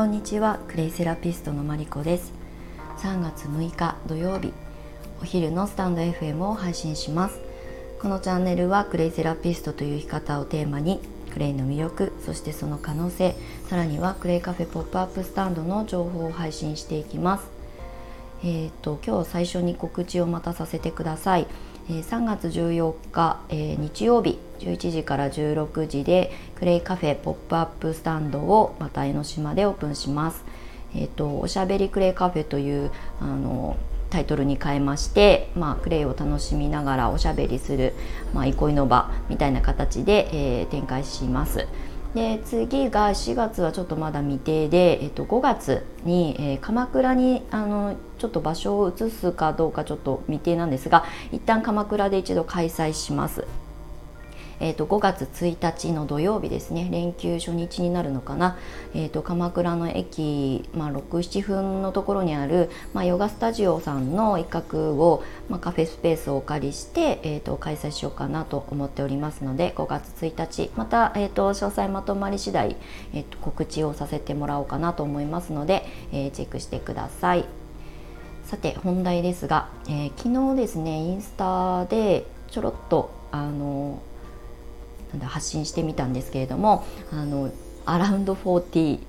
こんにちはクレイセラピストのマリコです。3月6日土曜日。お昼のスタンド FM を配信します。このチャンネルはクレイセラピストという生き方をテーマにクレイの魅力そしてその可能性さらにはクレイカフェポップアップスタンドの情報を配信していきます。えーと、今日最初に告知をまたさせてください、え、3月14日、え、日曜日11時から16時でクレイカフェポップアップスタンドをまた江ノ島でオープンします。えーと、おしゃべりクレイカフェというあのタイトルに変えまして、まあ、クレイを楽しみながらおしゃべりする、まあ、憩いの場みたいな形で、えー、展開します。で次が4月はちょっとまだ未定で、えっと、5月に、えー、鎌倉にあのちょっと場所を移すかどうかちょっと未定なんですが一旦鎌倉で一度開催します。えーと、5月1日の土曜日ですね連休初日になるのかな、えーと、鎌倉の駅、まあ、67分のところにある、まあ、ヨガスタジオさんの一角を、まあ、カフェスペースをお借りして、えーと、開催しようかなと思っておりますので5月1日また、えー、と詳細まとまり次第、えー、と告知をさせてもらおうかなと思いますので、えー、チェックしてください。さて本題ですが、えー、昨日ですねインスタでちょろっとあのなんだ発信してみたんですけれどもあのアラウンド40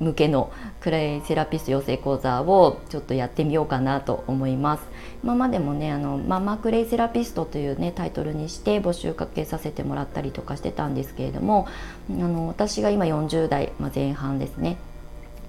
向けのクレイセラピスト養成講座をちょっとやってみようかなと思います。今までもねあのママクレイセラピストというねタイトルにして募集かけさせてもらったりとかしてたんですけれどもあの私が今40代、まあ、前半ですね。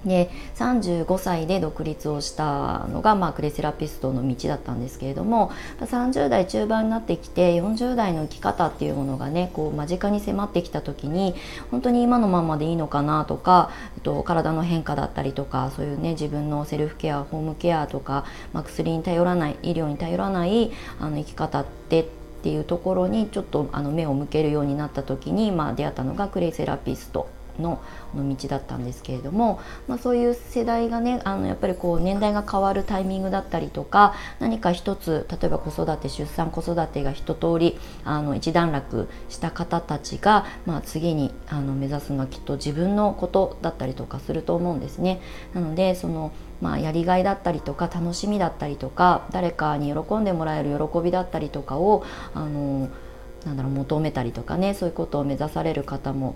で35歳で独立をしたのが、まあ、クレセラピストの道だったんですけれども30代中盤になってきて40代の生き方っていうものがねこう間近に迫ってきた時に本当に今のままでいいのかなとか、えっと、体の変化だったりとかそういうね自分のセルフケアホームケアとか、まあ、薬に頼らない医療に頼らないあの生き方ってっていうところにちょっとあの目を向けるようになった時に、まあ、出会ったのがクレイセラピスト。の道だったんですけれども、まあ、そういう世代がねあのやっぱりこう年代が変わるタイミングだったりとか何か一つ例えば子育て出産子育てが一通りあの一段落した方たちが、まあ、次にあの目指すのはきっと自分のことだったりとかすると思うんですね。なのでそのまあ、やりがいだったりとか楽しみだったりとか誰かに喜んでもらえる喜びだったりとかをあのなんだろう求めたりとかねそういうことを目指される方も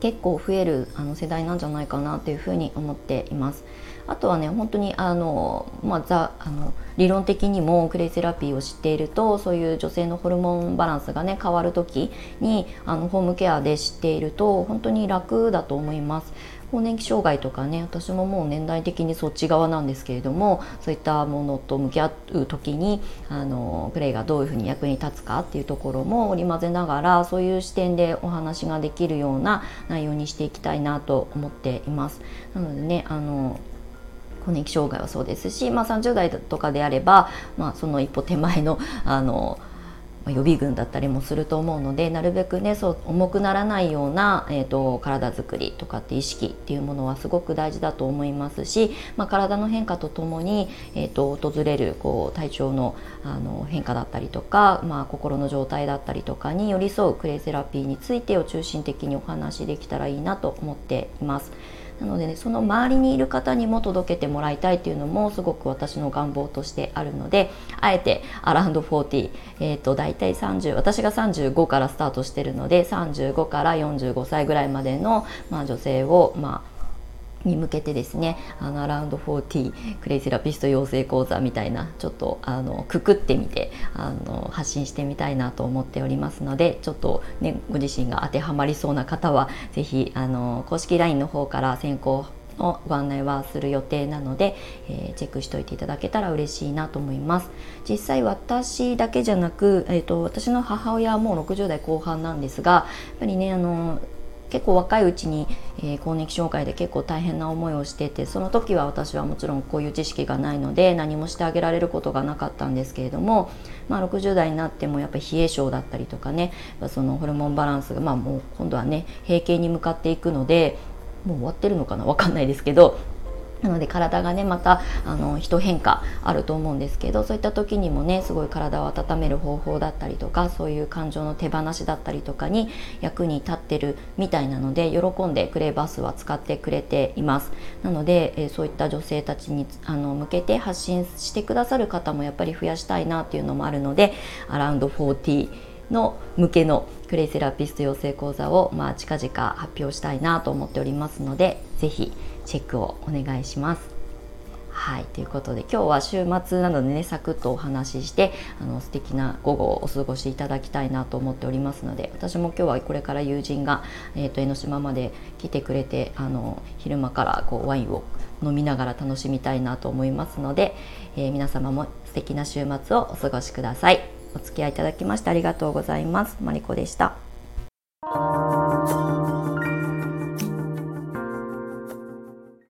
結構増えるあの世代なんじゃないかなというふうに思っています。あとはね本当にあの、まあ、ザあの理論的にもクレイセラピーを知っているとそういう女性のホルモンバランスがね変わる時にあのホームケアで知っていると本当に楽だと思います。更年期障害とかね私ももう年代的にそっち側なんですけれどもそういったものと向き合う時にあのプレイがどういうふうに役に立つかっていうところも織り交ぜながらそういう視点でお話ができるような内容にしていきたいなと思っています。なのでねあの更年期障害はそうですし、まあ、30代とかであれば、まあ、その一歩手前のあの予備軍だったりもすると思うのでなるべくねそう重くならないような、えーと、体づくりとかって意識っていうものはすごく大事だと思いますし、まあ、体の変化とともに、えーと、訪れるこう体調のあの変化だったりとか、まあ、心の状態だったりとかに寄り添うクレイセラピーについてを中心的にお話しできたらいいなと思っています。なので、ね、その周りにいる方にも届けてもらいたいというのもすごく私の願望としてあるのであえてアラウンド40、えーと、大体30私が35からスタートしてるので35から45歳ぐらいまでの、まあ、女性を、まあに向けてですねあのアラウンド40クレイセラピスト養成講座みたいなちょっとあのくくってみてあの発信してみたいなと思っておりますのでちょっとねご自身が当てはまりそうな方は是非あの公式 LINE の方から先行のご案内はする予定なので、えー、チェックしておいていただけたら嬉しいなと思います。実際私だけじゃなく、えー、と私の母親はもう60代後半なんですがやっぱりねあの結構若いうちに、え、更年期障害で結構大変な思いをしててその時は私はもちろんこういう知識がないので何もしてあげられることがなかったんですけれども、まあ、60代になってもやっぱり冷え性だったりとかねそのホルモンバランスが、まあ、もう今度はね閉経に向かっていくのでもう終わってるのかな分かんないですけどなので体がねまたあの人変化あると思うんですけどそういった時にもねすごい体を温める方法だったりとかそういう感情の手放しだったりとかに役に立ってるみたいなので喜んでクレイバスは使ってくれています。なので、え、そういった女性たちにあの向けて発信してくださる方もやっぱり増やしたいなっていうのもあるのでアラウンド40の向けのクレイセラピスト養成講座を、まあ、近々発表したいなと思っておりますので是非チェックをお願いします。はいということで今日は週末なのでねサクッとお話ししてあの素敵な午後をお過ごしいただきたいなと思っておりますので私も今日はこれから友人が、えーと、江ノ島まで来てくれてあの昼間からこうワインを飲みながら楽しみたいなと思いますので、えー、皆様も素敵な週末をお過ごしください。お付き合いいただきましてありがとうございます。マリコでした。